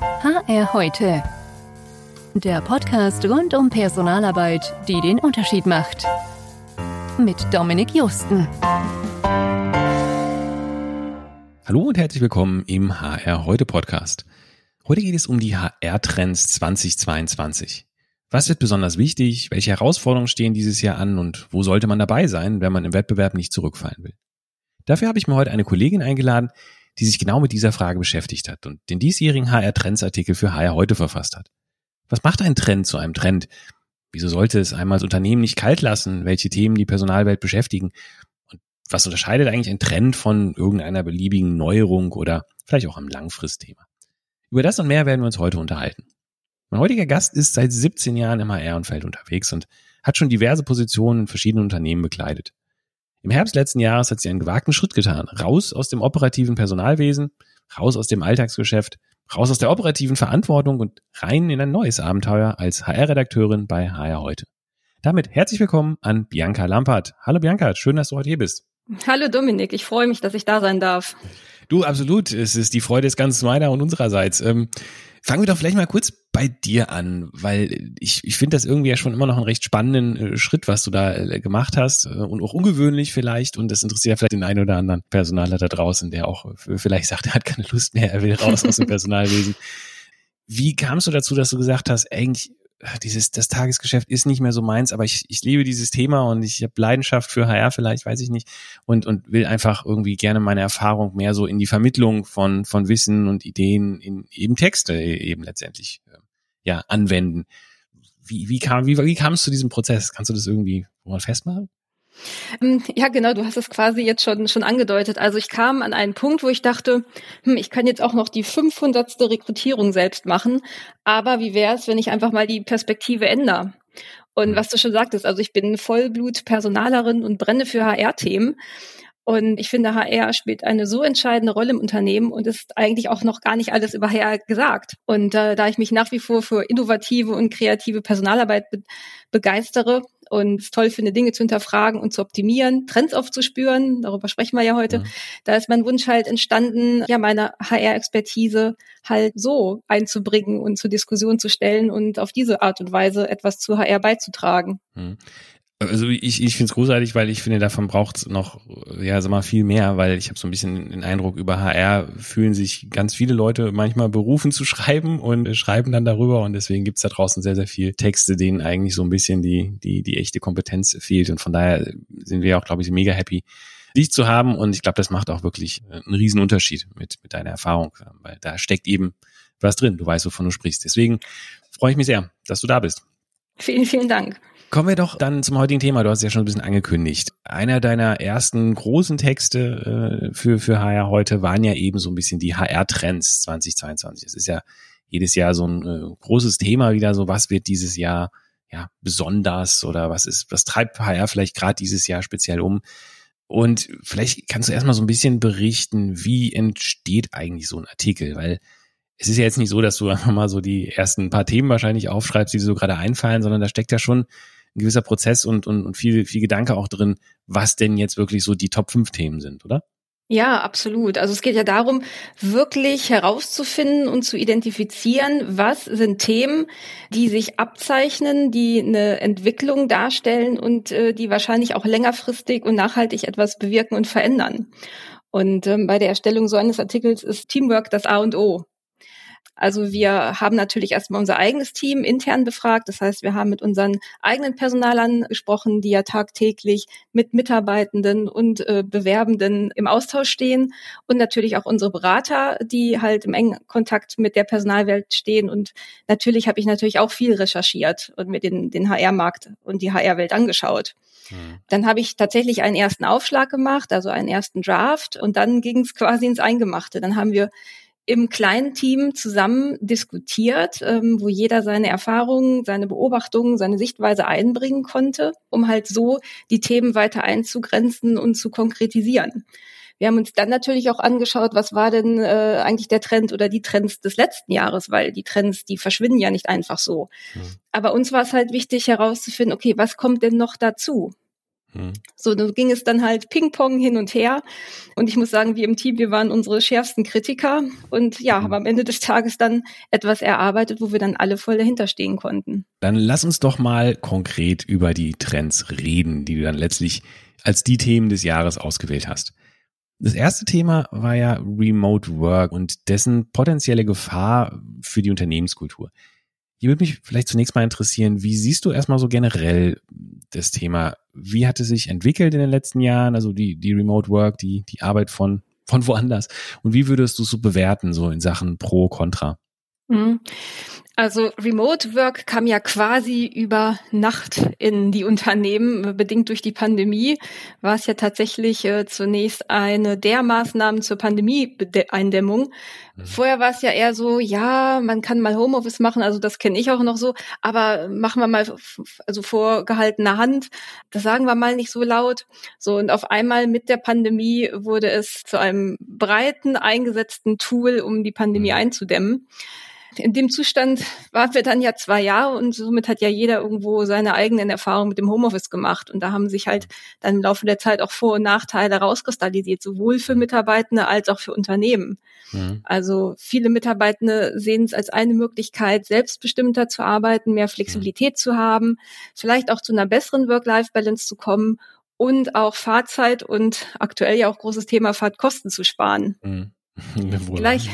HR heute. Der Podcast rund um Personalarbeit, die den Unterschied macht. Mit Dominik Justen. Hallo und herzlich willkommen im HR heute Podcast. Heute geht es um die HR-Trends 2022. Was wird besonders wichtig? Welche Herausforderungen stehen dieses Jahr an und wo sollte man dabei sein, wenn man im Wettbewerb nicht zurückfallen will? Dafür habe ich mir heute eine Kollegin eingeladen, die sich genau mit dieser Frage beschäftigt hat und den diesjährigen HR-Trends-Artikel für HR heute verfasst hat. Was macht ein Trend zu einem Trend? Wieso sollte es einmal das Unternehmen nicht kalt lassen? Welche Themen die Personalwelt beschäftigen? Und was unterscheidet eigentlich ein Trend von irgendeiner beliebigen Neuerung oder vielleicht auch einem Langfristthema? Über das und mehr werden wir uns heute unterhalten. Mein heutiger Gast ist seit 17 Jahren im HR-Umfeld unterwegs und hat schon diverse Positionen in verschiedenen Unternehmen bekleidet. Im Herbst letzten Jahres hat sie einen gewagten Schritt getan. Raus aus dem operativen Personalwesen, raus aus dem Alltagsgeschäft, raus aus der operativen Verantwortung und rein in ein neues Abenteuer als HR-Redakteurin bei HR heute. Damit herzlich willkommen an Bianca Lampert. Hallo Bianca, schön, dass du heute hier bist. Hallo Dominik, ich freue mich, dass ich da sein darf. Du, absolut. Es ist die Freude ist ganz meiner und unsererseits. Ähm, fangen wir doch vielleicht mal kurz bei dir an, weil ich, ich finde das irgendwie ja schon immer noch einen recht spannenden äh, Schritt, was du da äh, gemacht hast äh, und auch ungewöhnlich vielleicht und das interessiert ja vielleicht den einen oder anderen Personaler da draußen, der auch vielleicht sagt, er hat keine Lust mehr, er will raus aus dem Personalwesen. Wie kamst du dazu, dass du gesagt hast, eigentlich dieses, das Tagesgeschäft ist nicht mehr so meins, aber ich, ich liebe dieses Thema und ich habe Leidenschaft für HR vielleicht, weiß ich nicht, und, und will einfach irgendwie gerne meine Erfahrung mehr so in die Vermittlung von, von Wissen und Ideen in eben Texte eben letztendlich ähm, ja, anwenden. Wie, wie kam, wie, wie kam es zu diesem Prozess? Kannst du das irgendwie mal festmachen? Ähm, ja, genau, du hast es quasi jetzt schon, schon angedeutet. Also ich kam an einen Punkt, wo ich dachte, hm, ich kann jetzt auch noch die 500. Rekrutierung selbst machen, aber wie wäre es, wenn ich einfach mal die Perspektive ändere? Und mhm. was du schon sagtest, also ich bin Vollblut-Personalerin und brenne für HR-Themen. Und ich finde, HR spielt eine so entscheidende Rolle im Unternehmen und ist eigentlich auch noch gar nicht alles über HR gesagt. Und äh, da ich mich nach wie vor für innovative und kreative Personalarbeit be begeistere und es toll finde, Dinge zu hinterfragen und zu optimieren, Trends aufzuspüren, darüber sprechen wir ja heute, mhm. da ist mein Wunsch halt entstanden, ja, meine HR-Expertise halt so einzubringen und zur Diskussion zu stellen und auf diese Art und Weise etwas zu HR beizutragen. Mhm. Also ich, ich finde es großartig, weil ich finde, davon braucht es noch, ja, sag mal, viel mehr, weil ich habe so ein bisschen den Eindruck, über HR fühlen sich ganz viele Leute manchmal berufen zu schreiben und schreiben dann darüber und deswegen gibt's da draußen sehr, sehr viel Texte, denen eigentlich so ein bisschen die, die, die echte Kompetenz fehlt. Und von daher sind wir auch, glaube ich, mega happy, dich zu haben. Und ich glaube, das macht auch wirklich einen riesen Unterschied mit, mit deiner Erfahrung, weil da steckt eben was drin. Du weißt, wovon du sprichst. Deswegen freue ich mich sehr, dass du da bist. Vielen, vielen Dank. Kommen wir doch dann zum heutigen Thema. Du hast es ja schon ein bisschen angekündigt. Einer deiner ersten großen Texte äh, für, für HR heute waren ja eben so ein bisschen die HR-Trends 2022. Es ist ja jedes Jahr so ein äh, großes Thema wieder, so was wird dieses Jahr ja besonders oder was ist, was treibt HR vielleicht gerade dieses Jahr speziell um? Und vielleicht kannst du erstmal so ein bisschen berichten, wie entsteht eigentlich so ein Artikel, weil es ist ja jetzt nicht so, dass du einfach mal so die ersten paar Themen wahrscheinlich aufschreibst, die dir so gerade einfallen, sondern da steckt ja schon ein gewisser Prozess und, und, und viel, viel Gedanke auch drin, was denn jetzt wirklich so die Top 5 Themen sind, oder? Ja, absolut. Also es geht ja darum, wirklich herauszufinden und zu identifizieren, was sind Themen, die sich abzeichnen, die eine Entwicklung darstellen und äh, die wahrscheinlich auch längerfristig und nachhaltig etwas bewirken und verändern. Und ähm, bei der Erstellung so eines Artikels ist Teamwork das A und O. Also wir haben natürlich erstmal unser eigenes Team intern befragt. Das heißt, wir haben mit unseren eigenen Personalern gesprochen, die ja tagtäglich mit Mitarbeitenden und äh, Bewerbenden im Austausch stehen. Und natürlich auch unsere Berater, die halt im engen Kontakt mit der Personalwelt stehen. Und natürlich habe ich natürlich auch viel recherchiert und mir den, den HR-Markt und die HR-Welt angeschaut. Mhm. Dann habe ich tatsächlich einen ersten Aufschlag gemacht, also einen ersten Draft und dann ging es quasi ins Eingemachte. Dann haben wir im kleinen Team zusammen diskutiert, ähm, wo jeder seine Erfahrungen, seine Beobachtungen, seine Sichtweise einbringen konnte, um halt so die Themen weiter einzugrenzen und zu konkretisieren. Wir haben uns dann natürlich auch angeschaut, was war denn äh, eigentlich der Trend oder die Trends des letzten Jahres, weil die Trends, die verschwinden ja nicht einfach so. Mhm. Aber uns war es halt wichtig herauszufinden, okay, was kommt denn noch dazu? Mhm. So, da ging es dann halt Ping-Pong hin und her. Und ich muss sagen, wir im Team, wir waren unsere schärfsten Kritiker und ja, mhm. haben am Ende des Tages dann etwas erarbeitet, wo wir dann alle voll dahinter stehen konnten. Dann lass uns doch mal konkret über die Trends reden, die du dann letztlich als die Themen des Jahres ausgewählt hast. Das erste Thema war ja Remote Work und dessen potenzielle Gefahr für die Unternehmenskultur. Hier würde mich vielleicht zunächst mal interessieren, wie siehst du erstmal so generell das Thema? Wie hat es sich entwickelt in den letzten Jahren? Also die, die Remote Work, die, die Arbeit von, von woanders. Und wie würdest du es so bewerten, so in Sachen Pro, Contra? Also Remote Work kam ja quasi über Nacht in die Unternehmen, bedingt durch die Pandemie, war es ja tatsächlich äh, zunächst eine der Maßnahmen zur Pandemie-Eindämmung. Mhm. Vorher war es ja eher so, ja, man kann mal Homeoffice machen, also das kenne ich auch noch so, aber machen wir mal also vorgehaltener Hand, das sagen wir mal nicht so laut. So und auf einmal mit der Pandemie wurde es zu einem breiten eingesetzten Tool, um die Pandemie mhm. einzudämmen in dem Zustand waren wir dann ja zwei Jahre und somit hat ja jeder irgendwo seine eigenen Erfahrungen mit dem Homeoffice gemacht. Und da haben sich halt dann im Laufe der Zeit auch Vor- und Nachteile rauskristallisiert, sowohl für Mitarbeitende als auch für Unternehmen. Mhm. Also viele Mitarbeitende sehen es als eine Möglichkeit, selbstbestimmter zu arbeiten, mehr Flexibilität mhm. zu haben, vielleicht auch zu einer besseren Work-Life-Balance zu kommen und auch Fahrzeit und aktuell ja auch großes Thema Fahrtkosten zu sparen. Mhm. Gleich,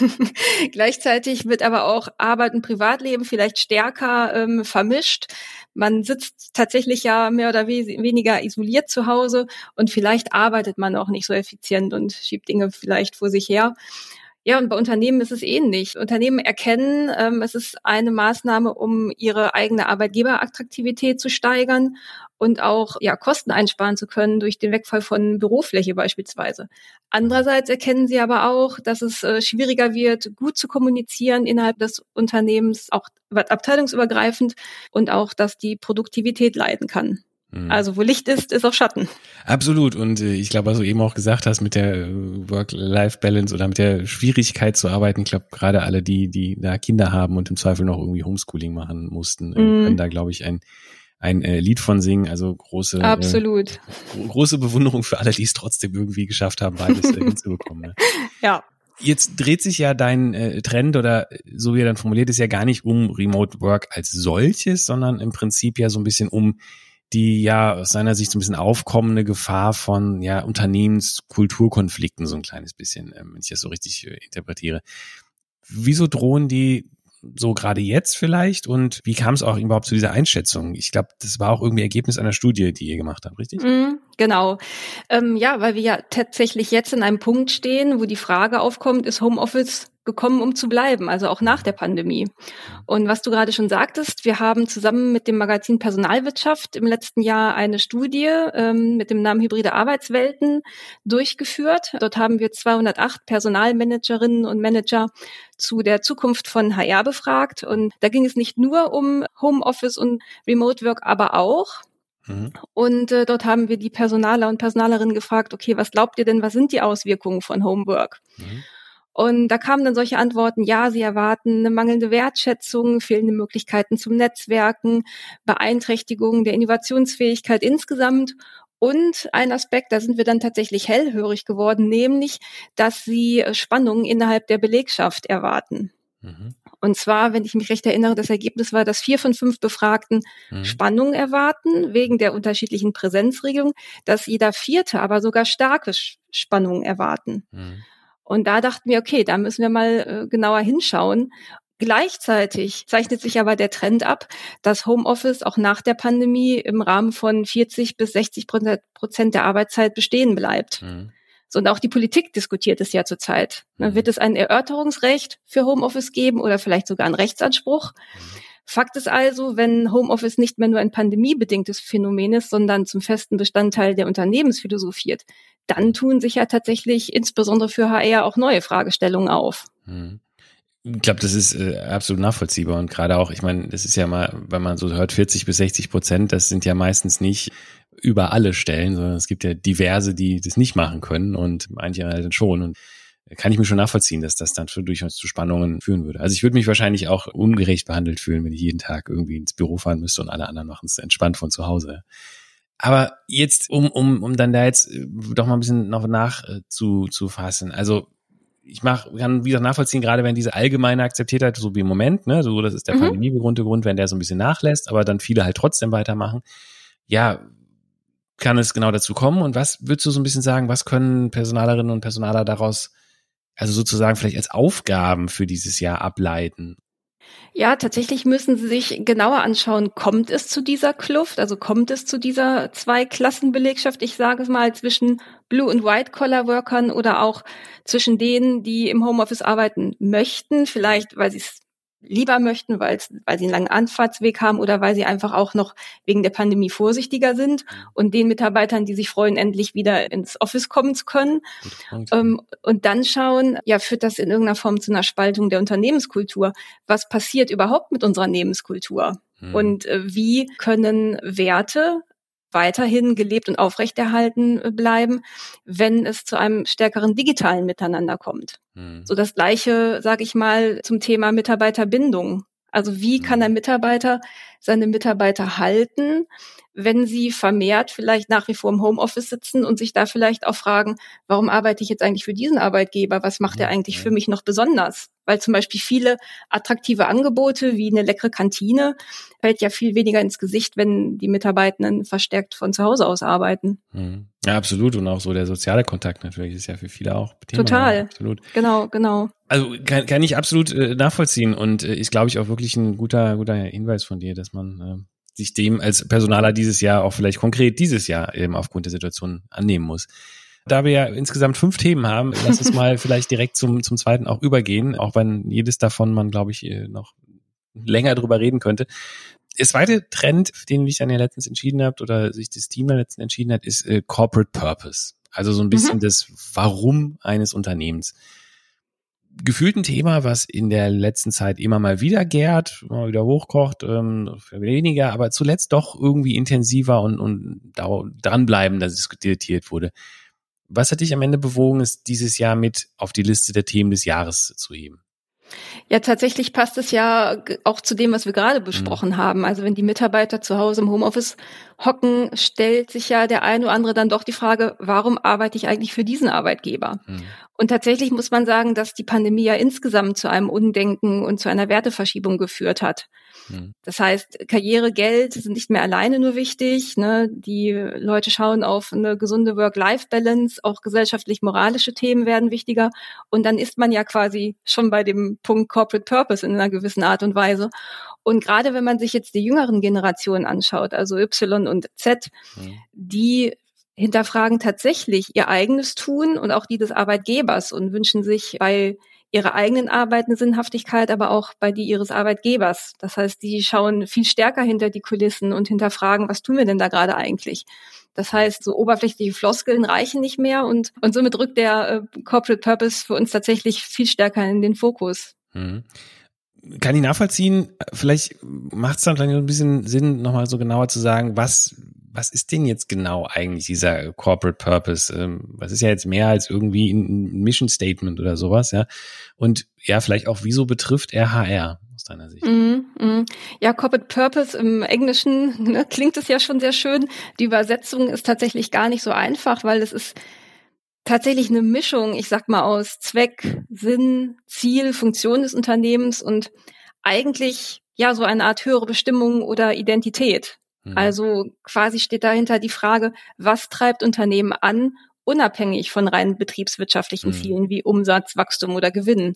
gleichzeitig wird aber auch Arbeit und Privatleben vielleicht stärker ähm, vermischt. Man sitzt tatsächlich ja mehr oder weniger isoliert zu Hause und vielleicht arbeitet man auch nicht so effizient und schiebt Dinge vielleicht vor sich her. Ja, und bei Unternehmen ist es ähnlich. Unternehmen erkennen, ähm, es ist eine Maßnahme, um ihre eigene Arbeitgeberattraktivität zu steigern und auch ja, Kosten einsparen zu können durch den Wegfall von Bürofläche beispielsweise. Andererseits erkennen sie aber auch, dass es äh, schwieriger wird, gut zu kommunizieren innerhalb des Unternehmens, auch abteilungsübergreifend und auch, dass die Produktivität leiden kann. Mhm. Also wo Licht ist, ist auch Schatten. Absolut. Und äh, ich glaube, was du eben auch gesagt hast mit der äh, Work-Life-Balance oder mit der Schwierigkeit zu arbeiten, ich glaube, gerade alle, die, die da Kinder haben und im Zweifel noch irgendwie Homeschooling machen mussten, äh, mhm. können da, glaube ich, ein, ein äh, Lied von singen. Also große, Absolut. Äh, große Bewunderung für alle, die es trotzdem irgendwie geschafft haben, beides äh, hinzubekommen. Ne? Ja. Jetzt dreht sich ja dein äh, Trend oder so wie er dann formuliert ist ja gar nicht um Remote Work als solches, sondern im Prinzip ja so ein bisschen um die ja aus seiner Sicht so ein bisschen aufkommende Gefahr von ja Unternehmenskulturkonflikten so ein kleines bisschen, ähm, wenn ich das so richtig äh, interpretiere. Wieso drohen die so gerade jetzt vielleicht und wie kam es auch überhaupt zu dieser Einschätzung? Ich glaube, das war auch irgendwie Ergebnis einer Studie, die ihr gemacht habt, richtig? Mm, genau. Ähm, ja, weil wir ja tatsächlich jetzt in einem Punkt stehen, wo die Frage aufkommt, ist Homeoffice gekommen, um zu bleiben, also auch nach der Pandemie. Und was du gerade schon sagtest, wir haben zusammen mit dem Magazin Personalwirtschaft im letzten Jahr eine Studie ähm, mit dem Namen Hybride Arbeitswelten durchgeführt. Dort haben wir 208 Personalmanagerinnen und Manager zu der Zukunft von HR befragt. Und da ging es nicht nur um Homeoffice und Remote Work, aber auch. Mhm. Und äh, dort haben wir die Personaler und Personalerinnen gefragt, okay, was glaubt ihr denn, was sind die Auswirkungen von Homework? Mhm. Und da kamen dann solche Antworten, ja, sie erwarten eine mangelnde Wertschätzung, fehlende Möglichkeiten zum Netzwerken, Beeinträchtigung der Innovationsfähigkeit insgesamt und ein Aspekt, da sind wir dann tatsächlich hellhörig geworden, nämlich, dass sie Spannungen innerhalb der Belegschaft erwarten. Mhm. Und zwar, wenn ich mich recht erinnere, das Ergebnis war, dass vier von fünf Befragten mhm. Spannung erwarten, wegen der unterschiedlichen Präsenzregelung, dass jeder vierte aber sogar starke Spannungen erwarten. Mhm. Und da dachten wir, okay, da müssen wir mal äh, genauer hinschauen. Gleichzeitig zeichnet sich aber der Trend ab, dass Homeoffice auch nach der Pandemie im Rahmen von 40 bis 60 Prozent der Arbeitszeit bestehen bleibt. Mhm. So, und auch die Politik diskutiert es ja zurzeit. Mhm. Wird es ein Erörterungsrecht für Homeoffice geben oder vielleicht sogar einen Rechtsanspruch? Mhm. Fakt ist also, wenn Homeoffice nicht mehr nur ein pandemiebedingtes Phänomen ist, sondern zum festen Bestandteil der Unternehmensphilosophie wird, dann tun sich ja tatsächlich insbesondere für HR auch neue Fragestellungen auf. Hm. Ich glaube, das ist äh, absolut nachvollziehbar und gerade auch, ich meine, das ist ja mal, wenn man so hört, 40 bis 60 Prozent, das sind ja meistens nicht über alle Stellen, sondern es gibt ja diverse, die das nicht machen können und manche halt schon und kann ich mir schon nachvollziehen, dass das dann für durchaus zu Spannungen führen würde. Also ich würde mich wahrscheinlich auch ungerecht behandelt fühlen, wenn ich jeden Tag irgendwie ins Büro fahren müsste und alle anderen machen es entspannt von zu Hause. Aber jetzt, um, um, um dann da jetzt äh, doch mal ein bisschen noch nach äh, zu, zu fassen. Also ich mach, kann wieder nachvollziehen, gerade wenn diese allgemeine Akzeptiertheit, so wie im Moment, ne, so das ist der mhm. pandemiebegründete Grund, wenn der so ein bisschen nachlässt, aber dann viele halt trotzdem weitermachen. Ja, kann es genau dazu kommen? Und was würdest du so ein bisschen sagen, was können Personalerinnen und Personaler daraus, also sozusagen vielleicht als Aufgaben für dieses Jahr ableiten? Ja, tatsächlich müssen Sie sich genauer anschauen, kommt es zu dieser Kluft, also kommt es zu dieser Zweiklassenbelegschaft, ich sage es mal, zwischen Blue- und White-Collar-Workern oder auch zwischen denen, die im Homeoffice arbeiten möchten, vielleicht weil sie es lieber möchten, weil sie einen langen Anfahrtsweg haben oder weil sie einfach auch noch wegen der Pandemie vorsichtiger sind mhm. und den Mitarbeitern, die sich freuen, endlich wieder ins Office kommen zu können. Ähm, und dann schauen, ja, führt das in irgendeiner Form zu einer Spaltung der Unternehmenskultur? Was passiert überhaupt mit unserer Unternehmenskultur? Mhm. Und äh, wie können Werte weiterhin gelebt und aufrechterhalten äh, bleiben, wenn es zu einem stärkeren digitalen Miteinander kommt. Mhm. So das gleiche, sage ich mal, zum Thema Mitarbeiterbindung. Also wie kann ein. Mitarbeiter seine Mitarbeiter halten, wenn sie vermehrt vielleicht nach wie vor im Homeoffice sitzen und sich da vielleicht auch fragen, warum arbeite ich jetzt eigentlich für diesen Arbeitgeber? Was macht er eigentlich für mich noch besonders? Weil zum Beispiel viele attraktive Angebote wie eine leckere Kantine fällt ja viel weniger ins Gesicht, wenn die Mitarbeitenden verstärkt von zu Hause aus arbeiten. Mhm. Ja, absolut. Und auch so der soziale Kontakt natürlich ist ja für viele auch Thema. Total. Absolut. Genau, genau. Also kann, kann ich absolut äh, nachvollziehen und äh, ist, glaube ich, auch wirklich ein guter, guter Hinweis von dir, dass man äh, sich dem als Personaler dieses Jahr auch vielleicht konkret dieses Jahr eben aufgrund der Situation annehmen muss. Da wir ja insgesamt fünf Themen haben, lass uns mal vielleicht direkt zum, zum zweiten auch übergehen, auch wenn jedes davon man, glaube ich, äh, noch länger drüber reden könnte. Der zweite Trend, den ich dann ja letztens entschieden habt oder sich das Team dann letztens entschieden hat, ist äh, Corporate Purpose. Also so ein bisschen mhm. das Warum eines Unternehmens gefühlt ein Thema, was in der letzten Zeit immer mal wieder gärt, immer wieder hochkocht, ähm, weniger, aber zuletzt doch irgendwie intensiver und, und dranbleiben, dass es diskutiert wurde. Was hat dich am Ende bewogen, es dieses Jahr mit auf die Liste der Themen des Jahres zu heben? Ja, tatsächlich passt es ja auch zu dem, was wir gerade besprochen mhm. haben. Also wenn die Mitarbeiter zu Hause im Homeoffice hocken, stellt sich ja der eine oder andere dann doch die Frage, warum arbeite ich eigentlich für diesen Arbeitgeber? Mhm. Und tatsächlich muss man sagen, dass die Pandemie ja insgesamt zu einem Undenken und zu einer Werteverschiebung geführt hat. Mhm. Das heißt, Karriere, Geld sind nicht mehr alleine nur wichtig. Ne? Die Leute schauen auf eine gesunde Work-Life-Balance, auch gesellschaftlich-moralische Themen werden wichtiger. Und dann ist man ja quasi schon bei dem Punkt Corporate Purpose in einer gewissen Art und Weise. Und gerade wenn man sich jetzt die jüngeren Generationen anschaut, also Y und Z, mhm. die hinterfragen tatsächlich ihr eigenes Tun und auch die des Arbeitgebers und wünschen sich bei ihrer eigenen Arbeit eine Sinnhaftigkeit, aber auch bei die ihres Arbeitgebers. Das heißt, die schauen viel stärker hinter die Kulissen und hinterfragen, was tun wir denn da gerade eigentlich? Das heißt, so oberflächliche Floskeln reichen nicht mehr und, und somit rückt der äh, Corporate Purpose für uns tatsächlich viel stärker in den Fokus. Mhm kann ich nachvollziehen. Vielleicht macht es dann ein bisschen Sinn, nochmal so genauer zu sagen, was, was ist denn jetzt genau eigentlich dieser Corporate Purpose? Ähm, was ist ja jetzt mehr als irgendwie ein Mission Statement oder sowas, ja? Und ja, vielleicht auch, wieso betrifft er HR aus deiner Sicht? Mm, mm. Ja, Corporate Purpose im Englischen ne, klingt es ja schon sehr schön. Die Übersetzung ist tatsächlich gar nicht so einfach, weil es ist tatsächlich eine Mischung, ich sag mal, aus Zweck, Sinn, Ziel, Funktion des Unternehmens und eigentlich ja so eine Art höhere Bestimmung oder Identität. Mhm. Also quasi steht dahinter die Frage, was treibt Unternehmen an, unabhängig von rein betriebswirtschaftlichen mhm. Zielen wie Umsatz, Wachstum oder Gewinn.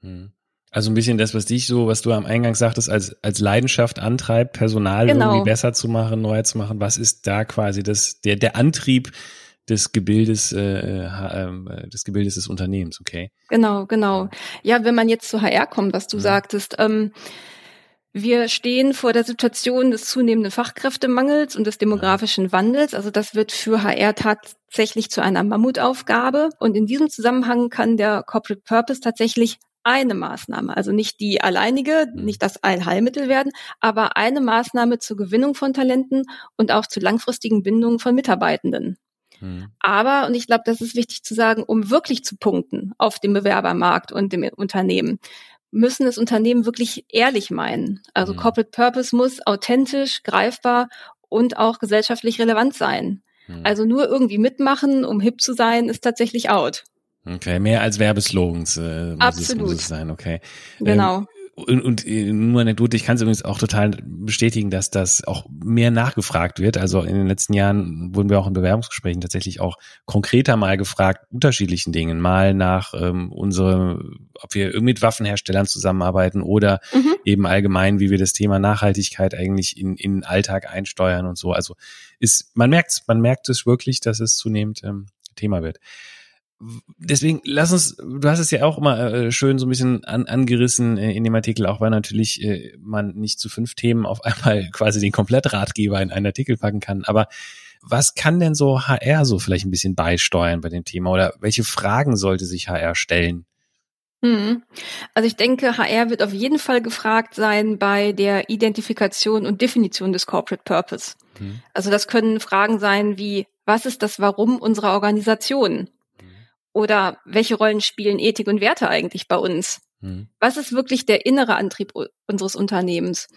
Mhm. Also ein bisschen das, was dich so, was du am Eingang sagtest, als, als Leidenschaft antreibt, Personal genau. irgendwie besser zu machen, neuer zu machen. Was ist da quasi das, der, der Antrieb, des Gebildes, äh, äh, des Gebildes des Unternehmens, okay? Genau, genau. Ja, wenn man jetzt zu HR kommt, was du ja. sagtest, ähm, wir stehen vor der Situation des zunehmenden Fachkräftemangels und des demografischen Wandels. Also das wird für HR tatsächlich zu einer Mammutaufgabe. Und in diesem Zusammenhang kann der Corporate Purpose tatsächlich eine Maßnahme, also nicht die alleinige, mhm. nicht das Allheilmittel werden, aber eine Maßnahme zur Gewinnung von Talenten und auch zur langfristigen Bindung von Mitarbeitenden. Mhm. Aber, und ich glaube, das ist wichtig zu sagen, um wirklich zu punkten auf dem Bewerbermarkt und dem Unternehmen, müssen das Unternehmen wirklich ehrlich meinen. Also mhm. Corporate Purpose muss authentisch, greifbar und auch gesellschaftlich relevant sein. Hm. Also nur irgendwie mitmachen, um hip zu sein, ist tatsächlich out. Okay, mehr als Werbeslogans äh, muss, Absolut. Es, muss es sein, okay. Genau. Ähm, und, und äh, nur Anekdote, ich kann es übrigens auch total bestätigen, dass das auch mehr nachgefragt wird. Also in den letzten Jahren wurden wir auch in Bewerbungsgesprächen tatsächlich auch konkreter mal gefragt, unterschiedlichen Dingen. Mal nach ähm, unsere, ob wir mit Waffenherstellern zusammenarbeiten oder mhm. eben allgemein, wie wir das Thema Nachhaltigkeit eigentlich in, in den Alltag einsteuern und so. Also ist, man merkt man merkt es wirklich, dass es zunehmend ähm, Thema wird deswegen lass uns, du hast es ja auch immer äh, schön so ein bisschen an, angerissen äh, in dem Artikel, auch weil natürlich äh, man nicht zu fünf Themen auf einmal quasi den Komplettratgeber in einen Artikel packen kann. Aber was kann denn so HR so vielleicht ein bisschen beisteuern bei dem Thema oder welche Fragen sollte sich HR stellen? Hm. Also ich denke, HR wird auf jeden Fall gefragt sein bei der Identifikation und Definition des Corporate Purpose. Hm. Also das können Fragen sein wie, was ist das Warum unserer Organisation? Oder welche Rollen spielen Ethik und Werte eigentlich bei uns? Hm. Was ist wirklich der innere Antrieb unseres Unternehmens?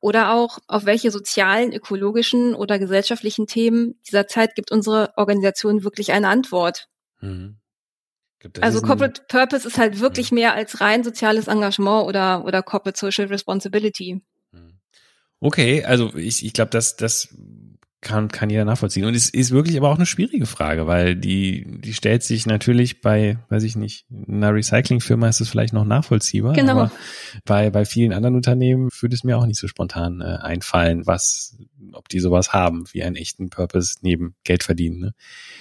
Oder auch, auf welche sozialen, ökologischen oder gesellschaftlichen Themen dieser Zeit gibt unsere Organisation wirklich eine Antwort? Hm. Also Corporate Purpose ist halt wirklich hm. mehr als rein soziales Engagement oder, oder Corporate Social Responsibility. Hm. Okay, also ich, ich glaube, dass das kann, kann jeder nachvollziehen. Und es ist wirklich aber auch eine schwierige Frage, weil die, die stellt sich natürlich bei, weiß ich nicht, einer Recyclingfirma ist es vielleicht noch nachvollziehbar. Genau. Aber bei, bei vielen anderen Unternehmen würde es mir auch nicht so spontan äh, einfallen, was, ob die sowas haben, wie einen echten Purpose neben Geld verdienen. Ne?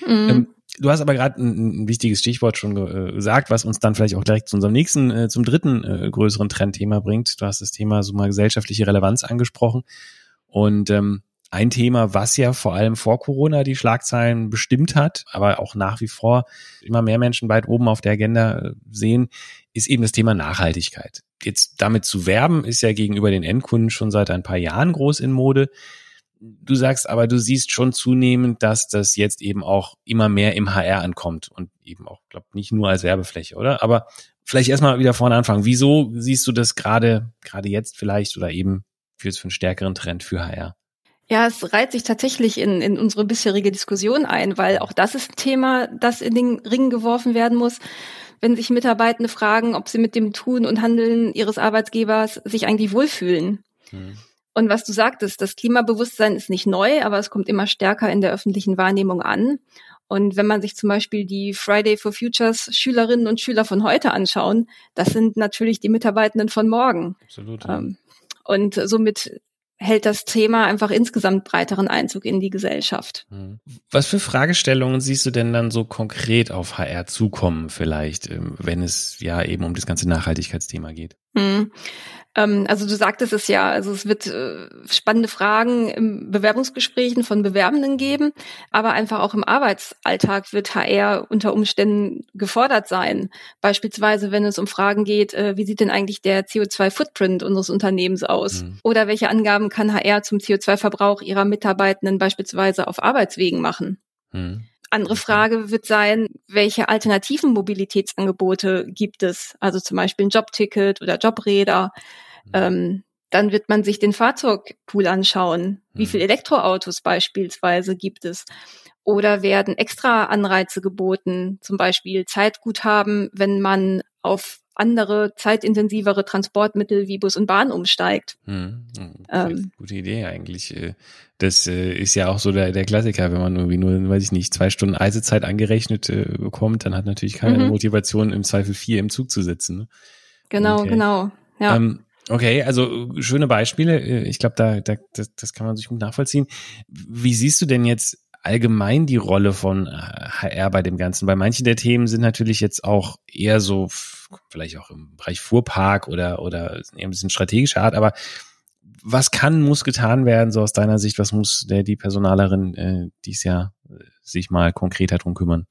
Mhm. Ähm, du hast aber gerade ein, ein, wichtiges Stichwort schon äh, gesagt, was uns dann vielleicht auch direkt zu unserem nächsten, äh, zum dritten äh, größeren Trendthema bringt. Du hast das Thema so mal gesellschaftliche Relevanz angesprochen. Und ähm, ein Thema, was ja vor allem vor Corona die Schlagzeilen bestimmt hat, aber auch nach wie vor immer mehr Menschen weit oben auf der Agenda äh, sehen, ist eben das Thema Nachhaltigkeit. Jetzt damit zu werben, ist ja gegenüber den Endkunden schon seit ein paar Jahren groß in Mode. Du sagst aber, du siehst schon zunehmend, dass das jetzt eben auch immer mehr im HR ankommt und eben auch, glaube nicht nur als Werbefläche, oder? Aber vielleicht erstmal wieder vorne anfangen. Wieso siehst du das gerade, gerade jetzt vielleicht oder eben für, für einen stärkeren Trend für HR? Ja, es reiht sich tatsächlich in, in unsere bisherige Diskussion ein, weil auch das ist ein Thema, das in den Ring geworfen werden muss. Wenn sich Mitarbeitende fragen, ob sie mit dem Tun und Handeln ihres Arbeitgebers sich eigentlich wohlfühlen. Mhm. Und was du sagtest, das Klimabewusstsein ist nicht neu, aber es kommt immer stärker in der öffentlichen Wahrnehmung an. Und wenn man sich zum Beispiel die Friday for Futures Schülerinnen und Schüler von heute anschauen, das sind natürlich die Mitarbeitenden von morgen. Absolut. Ähm, und somit hält das Thema einfach insgesamt breiteren Einzug in die Gesellschaft. Hm. Was für Fragestellungen siehst du denn dann so konkret auf HR zukommen vielleicht, ähm, wenn es ja eben um das ganze Nachhaltigkeitsthema geht? Hm. Ähm, also du sagtest es ja, also es wird äh, spannende Fragen im Bewerbungsgesprächen von Bewerbenden geben, aber einfach auch im Arbeitsalltag wird HR unter Umständen gefordert sein. Beispielsweise, wenn es um Fragen geht, äh, wie sieht denn eigentlich der CO2-Footprint unseres Unternehmens aus? Mhm. Oder welche Angaben kann HR zum CO2-Verbrauch ihrer Mitarbeitenden beispielsweise auf Arbeitswegen machen? Mhm. Andere Frage wird sein, welche alternativen Mobilitätsangebote gibt es? Also zum Beispiel ein Jobticket oder Jobräder. Mhm. Ähm, dann wird man sich den Fahrzeugpool anschauen. Wie mhm. viele Elektroautos beispielsweise gibt es? Oder werden extra Anreize geboten, zum Beispiel Zeitguthaben, wenn man auf andere zeitintensivere Transportmittel wie Bus und Bahn umsteigt. Hm, ähm, gute Idee eigentlich. Äh, das äh, ist ja auch so der, der Klassiker, wenn man irgendwie nur, weiß ich nicht, zwei Stunden Reisezeit angerechnet äh, bekommt, dann hat natürlich keine mhm. Motivation, im Zweifel vier im Zug zu sitzen. Ne? Genau, okay. genau. Ja. Ähm, okay, also schöne Beispiele. Ich glaube, da, da das, das kann man sich gut nachvollziehen. Wie siehst du denn jetzt allgemein die Rolle von HR bei dem Ganzen? Bei manchen der Themen sind natürlich jetzt auch eher so, vielleicht auch im Bereich Fuhrpark oder, oder eher ein bisschen strategischer Art, aber was kann, muss getan werden, so aus deiner Sicht? Was muss der, die Personalerin äh, dies Jahr äh, sich mal konkreter drum kümmern?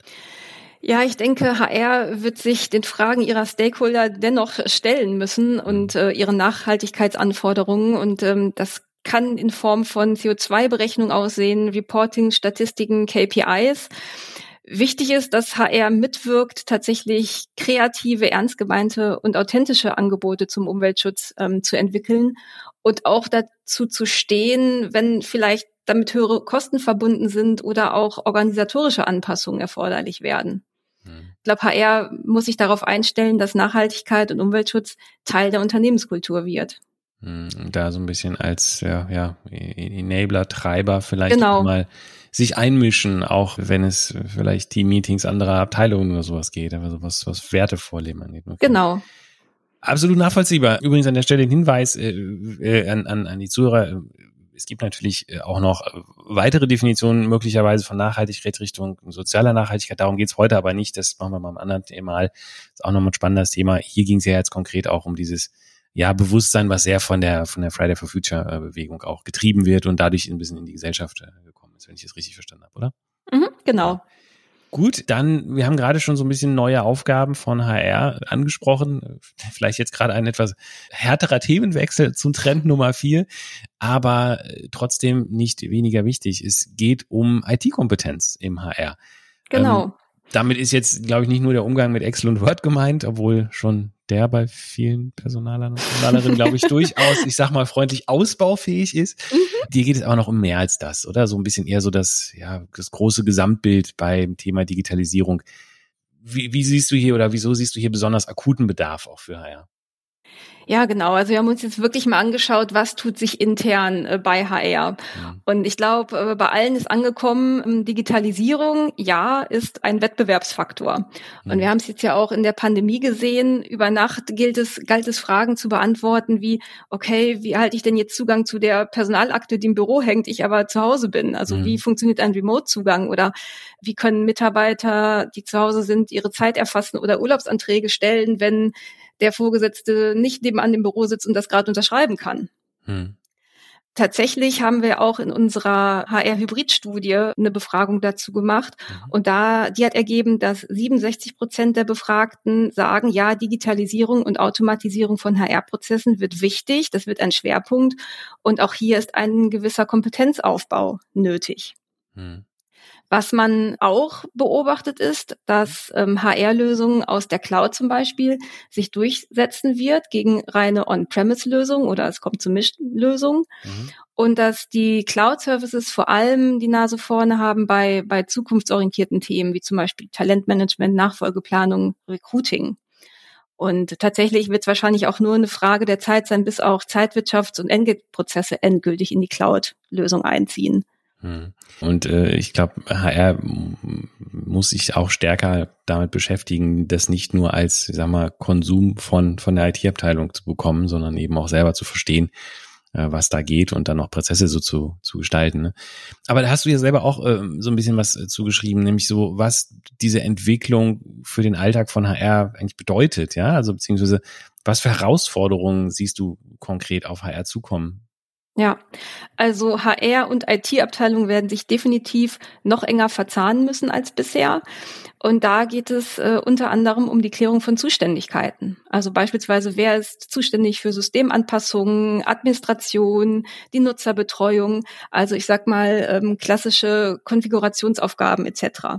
Ja, ich denke, HR wird sich den Fragen ihrer Stakeholder dennoch stellen müssen und mhm. äh, ihren Nachhaltigkeitsanforderungen. Und ähm, das kann in Form von CO2-Berechnung aussehen, Reporting, Statistiken, KPIs. Wichtig ist, dass HR mitwirkt, tatsächlich kreative, ernst gemeinte und authentische Angebote zum Umweltschutz ähm, zu entwickeln und auch dazu zu stehen, wenn vielleicht damit höhere Kosten verbunden sind oder auch organisatorische Anpassungen erforderlich werden. Hm. Ich glaube, HR muss sich darauf einstellen, dass Nachhaltigkeit und Umweltschutz Teil der Unternehmenskultur wird. Hm, da so ein bisschen als ja, ja, Enabler, Treiber vielleicht genau. mal sich einmischen, auch wenn es vielleicht die Meetings anderer Abteilungen oder sowas geht, aber sowas, was Werte vorleben angeht. Okay. Genau. Absolut nachvollziehbar. Übrigens an der Stelle den Hinweis äh, äh, an, an, an die Zuhörer. Es gibt natürlich äh, auch noch weitere Definitionen möglicherweise von Nachhaltigkeit Richtung sozialer Nachhaltigkeit. Darum geht's heute aber nicht. Das machen wir mal am anderen Mal. Das ist auch nochmal ein spannendes Thema. Hier ging es ja jetzt konkret auch um dieses ja, Bewusstsein, was sehr von der, von der Friday for Future äh, Bewegung auch getrieben wird und dadurch ein bisschen in die Gesellschaft äh, gekommen ist, wenn ich es richtig verstanden habe, oder? Mhm, genau. Gut, dann, wir haben gerade schon so ein bisschen neue Aufgaben von HR angesprochen. Vielleicht jetzt gerade ein etwas härterer Themenwechsel zum Trend Nummer vier, aber äh, trotzdem nicht weniger wichtig. Es geht um IT-Kompetenz im HR. Genau. Ähm, damit ist jetzt, glaube ich, nicht nur der Umgang mit Excel und Word gemeint, obwohl schon der bei vielen Personalern und Personalerinnen, glaube ich, durchaus, ich sag mal, freundlich ausbaufähig ist. Mhm. Dir geht es aber noch um mehr als das, oder? So ein bisschen eher so das, ja, das große Gesamtbild beim Thema Digitalisierung. Wie, wie siehst du hier oder wieso siehst du hier besonders akuten Bedarf auch für HR? Ja, genau. Also wir haben uns jetzt wirklich mal angeschaut, was tut sich intern äh, bei HR. Ja. Und ich glaube, äh, bei allen ist angekommen, ähm, Digitalisierung, ja, ist ein Wettbewerbsfaktor. Und wir haben es jetzt ja auch in der Pandemie gesehen. Über Nacht gilt es, galt es Fragen zu beantworten, wie, okay, wie halte ich denn jetzt Zugang zu der Personalakte, die im Büro hängt, ich aber zu Hause bin? Also ja. wie funktioniert ein Remote-Zugang? Oder wie können Mitarbeiter, die zu Hause sind, ihre Zeit erfassen oder Urlaubsanträge stellen, wenn der Vorgesetzte nicht nebenan im Büro sitzt und das gerade unterschreiben kann. Hm. Tatsächlich haben wir auch in unserer HR-Hybrid-Studie eine Befragung dazu gemacht. Mhm. Und da, die hat ergeben, dass 67 Prozent der Befragten sagen, ja, Digitalisierung und Automatisierung von HR-Prozessen wird wichtig. Das wird ein Schwerpunkt. Und auch hier ist ein gewisser Kompetenzaufbau nötig. Mhm. Was man auch beobachtet ist, dass ähm, HR-Lösungen aus der Cloud zum Beispiel sich durchsetzen wird gegen reine On-Premise-Lösungen oder es kommt zu Mischlösungen. Mhm. Und dass die Cloud-Services vor allem die Nase vorne haben bei, bei zukunftsorientierten Themen wie zum Beispiel Talentmanagement, Nachfolgeplanung, Recruiting. Und tatsächlich wird es wahrscheinlich auch nur eine Frage der Zeit sein, bis auch Zeitwirtschafts- und Entgeltprozesse endgültig in die Cloud-Lösung einziehen. Hm. Und äh, ich glaube, HR muss sich auch stärker damit beschäftigen, das nicht nur als, ich sag mal, Konsum von, von der IT-Abteilung zu bekommen, sondern eben auch selber zu verstehen, äh, was da geht und dann noch Prozesse so zu, zu gestalten. Ne? Aber da hast du ja selber auch äh, so ein bisschen was äh, zugeschrieben, nämlich so, was diese Entwicklung für den Alltag von HR eigentlich bedeutet, ja, also beziehungsweise was für Herausforderungen siehst du konkret auf HR zukommen? Ja, also HR und IT-Abteilung werden sich definitiv noch enger verzahnen müssen als bisher. Und da geht es äh, unter anderem um die Klärung von Zuständigkeiten. Also beispielsweise, wer ist zuständig für Systemanpassungen, Administration, die Nutzerbetreuung, also ich sag mal ähm, klassische Konfigurationsaufgaben etc.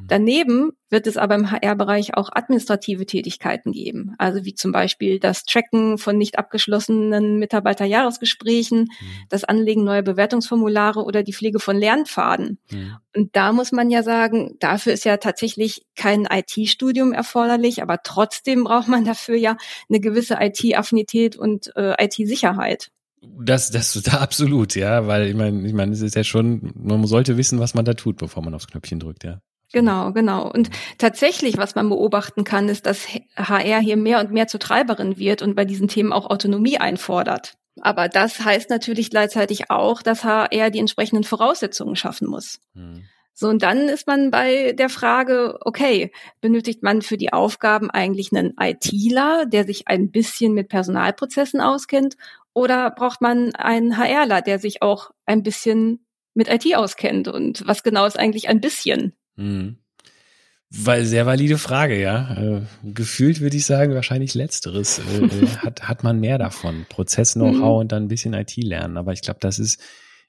Mhm. Daneben wird es aber im HR-Bereich auch administrative Tätigkeiten geben, also wie zum Beispiel das Tracken von nicht abgeschlossenen Mitarbeiterjahresgesprächen, mhm. das Anlegen neuer Bewertungsformulare oder die Pflege von Lernpfaden. Mhm. Und da muss man ja sagen, dafür ist ja tatsächlich kein IT-Studium erforderlich, aber trotzdem braucht man dafür ja eine gewisse IT-Affinität und äh, IT-Sicherheit. Das, das da absolut, ja, weil ich meine, ich meine, es ist ja schon, man sollte wissen, was man da tut, bevor man aufs Knöpfchen drückt, ja. Genau, genau. Und tatsächlich, was man beobachten kann, ist, dass HR hier mehr und mehr zur Treiberin wird und bei diesen Themen auch Autonomie einfordert. Aber das heißt natürlich gleichzeitig auch, dass HR die entsprechenden Voraussetzungen schaffen muss. Mhm. So, und dann ist man bei der Frage, okay, benötigt man für die Aufgaben eigentlich einen ITler, der sich ein bisschen mit Personalprozessen auskennt, oder braucht man einen HRler, der sich auch ein bisschen mit IT auskennt? Und was genau ist eigentlich ein bisschen? Mhm. Weil sehr valide Frage, ja. Äh, gefühlt würde ich sagen, wahrscheinlich letzteres. Äh, äh hat, hat man mehr davon. Prozess-Know-how mhm. und dann ein bisschen IT lernen. Aber ich glaube, das ist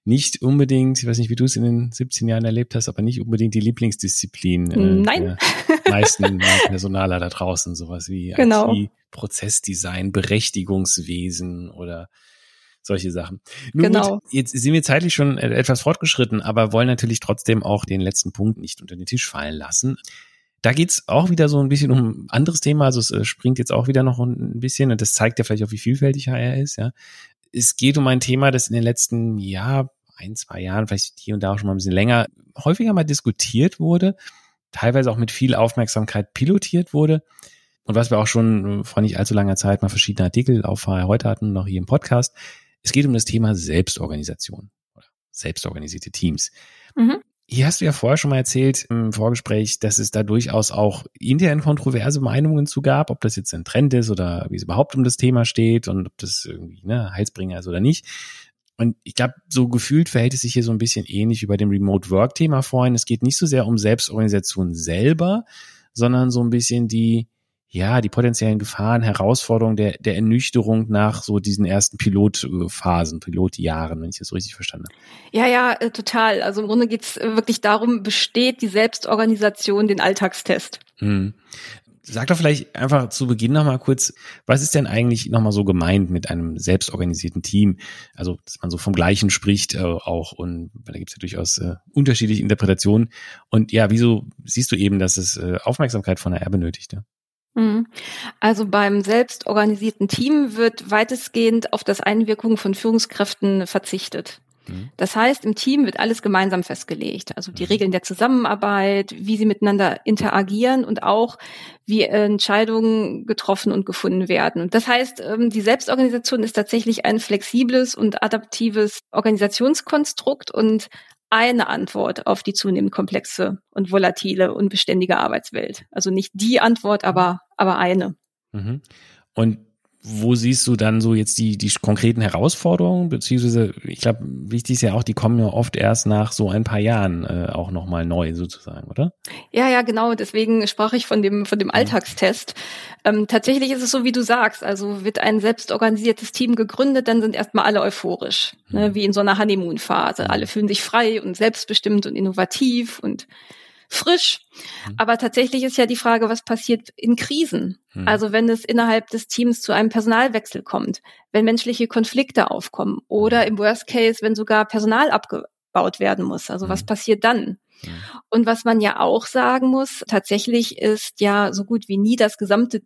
nicht unbedingt, ich weiß nicht, wie du es in den 17 Jahren erlebt hast, aber nicht unbedingt die Lieblingsdisziplin. Äh, Nein. Der meisten Personaler da draußen, sowas wie genau. IT, Prozessdesign, Berechtigungswesen oder solche Sachen. Nun genau. Gut, jetzt sind wir zeitlich schon etwas fortgeschritten, aber wollen natürlich trotzdem auch den letzten Punkt nicht unter den Tisch fallen lassen. Da geht's auch wieder so ein bisschen um ein anderes Thema, also es äh, springt jetzt auch wieder noch ein bisschen und das zeigt ja vielleicht auch, wie vielfältig HR ist, ja. Es geht um ein Thema, das in den letzten, ja, ein, zwei Jahren, vielleicht hier und da auch schon mal ein bisschen länger, häufiger mal diskutiert wurde, teilweise auch mit viel Aufmerksamkeit pilotiert wurde. Und was wir auch schon vor nicht allzu langer Zeit mal verschiedene Artikel auf HR heute hatten, noch hier im Podcast. Es geht um das Thema Selbstorganisation oder selbstorganisierte Teams. Mhm. Hier hast du ja vorher schon mal erzählt im Vorgespräch, dass es da durchaus auch intern kontroverse Meinungen zu gab, ob das jetzt ein Trend ist oder wie es überhaupt um das Thema steht und ob das irgendwie ne, Heilsbringer ist oder nicht. Und ich glaube, so gefühlt verhält es sich hier so ein bisschen ähnlich über dem Remote Work Thema vorhin. Es geht nicht so sehr um Selbstorganisation selber, sondern so ein bisschen die, ja, die potenziellen Gefahren, Herausforderungen der, der Ernüchterung nach so diesen ersten Pilotphasen, Pilotjahren, wenn ich das so richtig verstanden habe. Ja, ja, äh, total. Also im Grunde geht's äh, wirklich darum, besteht die Selbstorganisation den Alltagstest? Hm. Sag doch vielleicht einfach zu Beginn nochmal kurz, was ist denn eigentlich nochmal so gemeint mit einem selbstorganisierten Team? Also, dass man so vom Gleichen spricht äh, auch und da gibt es ja durchaus äh, unterschiedliche Interpretationen. Und ja, wieso siehst du eben, dass es äh, Aufmerksamkeit von der R benötigt? Ja? Mhm. Also beim selbstorganisierten Team wird weitestgehend auf das Einwirken von Führungskräften verzichtet. Mhm. Das heißt, im Team wird alles gemeinsam festgelegt. Also die mhm. Regeln der Zusammenarbeit, wie sie miteinander interagieren und auch wie Entscheidungen getroffen und gefunden werden. Und das heißt, ähm, die Selbstorganisation ist tatsächlich ein flexibles und adaptives Organisationskonstrukt und eine Antwort auf die zunehmend komplexe und volatile und beständige Arbeitswelt. Also nicht die Antwort, aber, aber eine. Mhm. Und wo siehst du dann so jetzt die, die konkreten Herausforderungen, beziehungsweise ich glaube, wichtig ist ja auch, die kommen ja oft erst nach so ein paar Jahren äh, auch nochmal neu sozusagen, oder? Ja, ja, genau. Deswegen sprach ich von dem, von dem Alltagstest. Ähm, tatsächlich ist es so, wie du sagst. Also wird ein selbstorganisiertes Team gegründet, dann sind erstmal alle euphorisch, mhm. ne, wie in so einer Honeymoon-Phase. Mhm. Alle fühlen sich frei und selbstbestimmt und innovativ und frisch. Mhm. Aber tatsächlich ist ja die Frage, was passiert in Krisen? Mhm. Also wenn es innerhalb des Teams zu einem Personalwechsel kommt, wenn menschliche Konflikte aufkommen oder mhm. im Worst Case, wenn sogar Personal abgebaut werden muss. Also was passiert dann? Und was man ja auch sagen muss, tatsächlich ist ja so gut wie nie das gesamte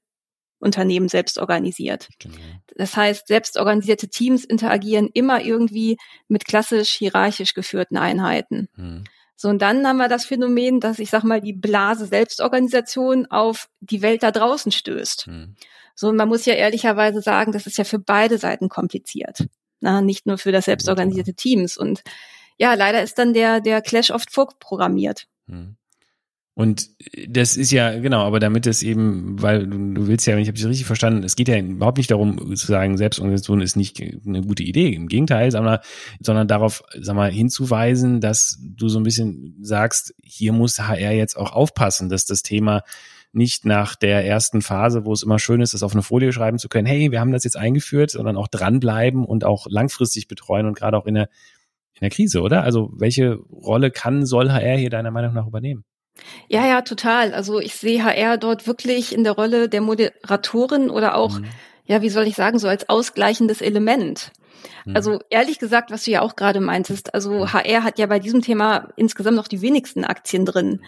Unternehmen selbst organisiert. Genau. Das heißt, selbstorganisierte Teams interagieren immer irgendwie mit klassisch hierarchisch geführten Einheiten. Mhm. So, und dann haben wir das Phänomen, dass ich sag mal, die Blase Selbstorganisation auf die Welt da draußen stößt. Mhm. So, und man muss ja ehrlicherweise sagen, das ist ja für beide Seiten kompliziert. Na, nicht nur für das selbstorganisierte Teams. Und ja, leider ist dann der, der Clash oft vorprogrammiert. Mhm. Und das ist ja, genau, aber damit es eben, weil du, du willst ja, ich habe dich richtig verstanden, es geht ja überhaupt nicht darum zu sagen, Selbstorganisation ist nicht eine gute Idee, im Gegenteil, sondern, sondern darauf, sag mal, hinzuweisen, dass du so ein bisschen sagst, hier muss HR jetzt auch aufpassen, dass das Thema nicht nach der ersten Phase, wo es immer schön ist, das auf eine Folie schreiben zu können, hey, wir haben das jetzt eingeführt, sondern auch dranbleiben und auch langfristig betreuen und gerade auch in der, in der Krise, oder? Also welche Rolle kann, soll HR hier deiner Meinung nach übernehmen? Ja, ja, total. Also ich sehe HR dort wirklich in der Rolle der Moderatorin oder auch, mhm. ja, wie soll ich sagen, so als ausgleichendes Element. Mhm. Also ehrlich gesagt, was du ja auch gerade meintest, also HR mhm. hat ja bei diesem Thema insgesamt noch die wenigsten Aktien drin.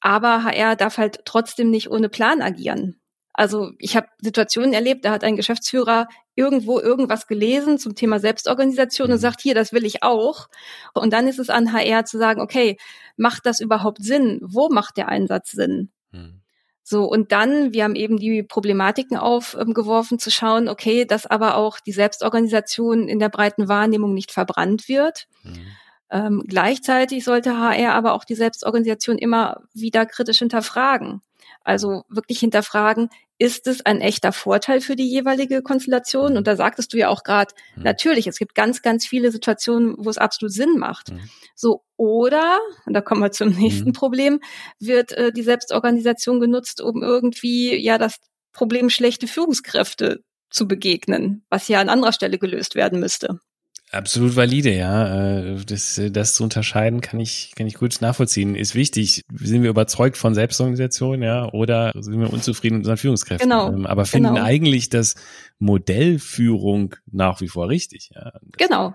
Aber HR darf halt trotzdem nicht ohne Plan agieren. Also ich habe Situationen erlebt, da hat ein Geschäftsführer irgendwo irgendwas gelesen zum Thema Selbstorganisation und mhm. sagt, hier, das will ich auch. Und dann ist es an HR zu sagen, okay, macht das überhaupt Sinn? Wo macht der Einsatz Sinn? Mhm. So, und dann, wir haben eben die Problematiken aufgeworfen, zu schauen, okay, dass aber auch die Selbstorganisation in der breiten Wahrnehmung nicht verbrannt wird. Mhm. Ähm, gleichzeitig sollte HR aber auch die Selbstorganisation immer wieder kritisch hinterfragen. Also wirklich hinterfragen, ist es ein echter Vorteil für die jeweilige Konstellation? Und da sagtest du ja auch gerade, mhm. natürlich, es gibt ganz, ganz viele Situationen, wo es absolut Sinn macht. Mhm. So, oder, und da kommen wir zum nächsten mhm. Problem, wird äh, die Selbstorganisation genutzt, um irgendwie ja das Problem schlechte Führungskräfte zu begegnen, was ja an anderer Stelle gelöst werden müsste. Absolut valide, ja. Äh, das, das zu unterscheiden kann ich, kann ich gut nachvollziehen. Ist wichtig. Sind wir überzeugt von Selbstorganisation, ja, oder sind wir unzufrieden mit unseren Führungskräften? Genau. Ähm, aber finden genau. eigentlich das Modell Führung nach wie vor richtig, ja. Genau.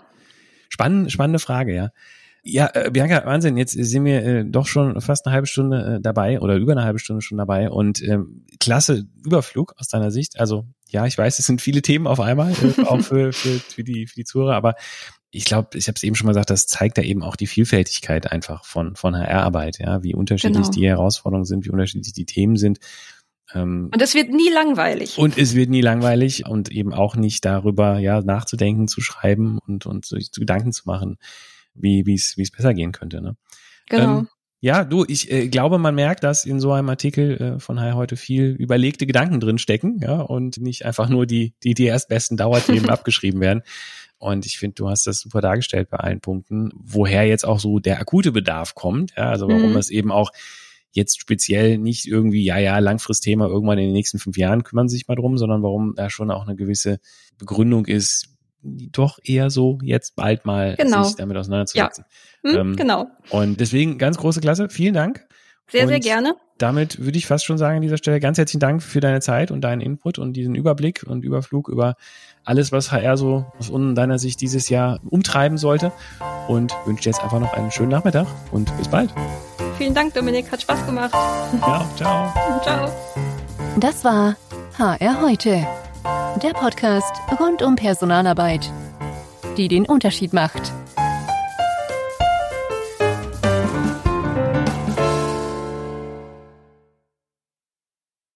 Spannende, spannende Frage, ja. Ja, äh, Bianca, Wahnsinn, jetzt sind wir äh, doch schon fast eine halbe Stunde äh, dabei oder über eine halbe Stunde schon dabei und ähm, klasse Überflug aus deiner Sicht. Also ja, ich weiß, es sind viele Themen auf einmal, äh, auch für, für, für, die, für die Zuhörer, aber ich glaube, ich habe es eben schon mal gesagt, das zeigt ja eben auch die Vielfältigkeit einfach von, von HR-Arbeit, ja, wie unterschiedlich Genau. die Herausforderungen sind, wie unterschiedlich die Themen sind. Ähm, Und es wird nie langweilig. und es wird nie langweilig und eben auch nicht darüber, ja, nachzudenken, zu schreiben und, und sich zu Gedanken zu machen, wie wie es wie es besser gehen könnte. Ne? genau. Ähm, ja, du, ich äh, glaube, man merkt, dass in so einem Artikel äh, von HR heute viel überlegte Gedanken drin stecken, ja, und nicht einfach nur die die die erstbesten Dauerthemen abgeschrieben werden. Und ich finde, du hast das super dargestellt bei allen Punkten, woher jetzt auch so der akute Bedarf kommt, ja, also warum Mhm. das eben auch jetzt speziell nicht irgendwie, ja, ja, Langfristthema irgendwann in den nächsten fünf Jahren kümmern Sie sich mal drum, sondern warum da schon auch eine gewisse Begründung ist, doch eher so jetzt bald mal Genau. sich damit auseinanderzusetzen. Hm, ähm, genau. Und deswegen ganz große Klasse. Vielen Dank. Sehr, sehr und- gerne. Damit würde ich fast schon sagen an dieser Stelle ganz herzlichen Dank für deine Zeit und deinen Input und diesen Überblick und Überflug über alles, was HR so aus deiner Sicht dieses Jahr umtreiben sollte. Und wünsche dir jetzt einfach noch einen schönen Nachmittag und bis bald. Vielen Dank, Dominik. Hat Spaß gemacht. Ja, ciao. Ciao. Das war HR heute. Der Podcast rund um Personalarbeit, die den Unterschied macht.